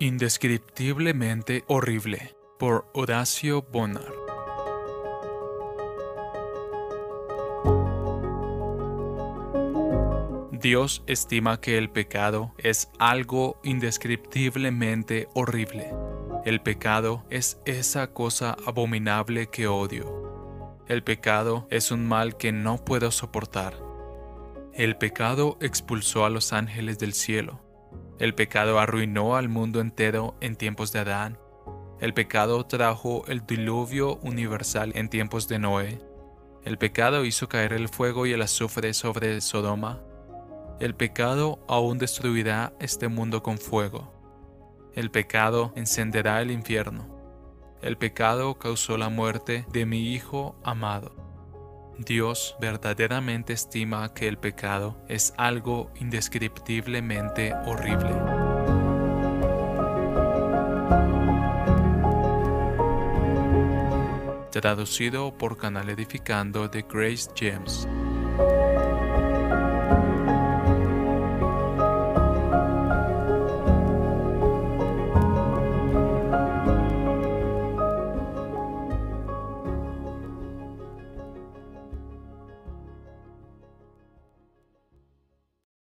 Indescriptiblemente horrible por Horacio Bonar. Dios estima que el pecado es algo indescriptiblemente horrible. El pecado es esa cosa abominable que odio. El pecado es un mal que no puedo soportar. El pecado expulsó a los ángeles del cielo. El pecado arruinó al mundo entero en tiempos de Adán. El pecado trajo el diluvio universal en tiempos de Noé. El pecado hizo caer el fuego y el azufre sobre Sodoma. El pecado aún destruirá este mundo con fuego. El pecado encenderá el infierno. El pecado causó la muerte de mi Hijo amado. Dios verdaderamente estima que el pecado es algo indescriptiblemente horrible. Traducido por Canal Edificando de Grace James.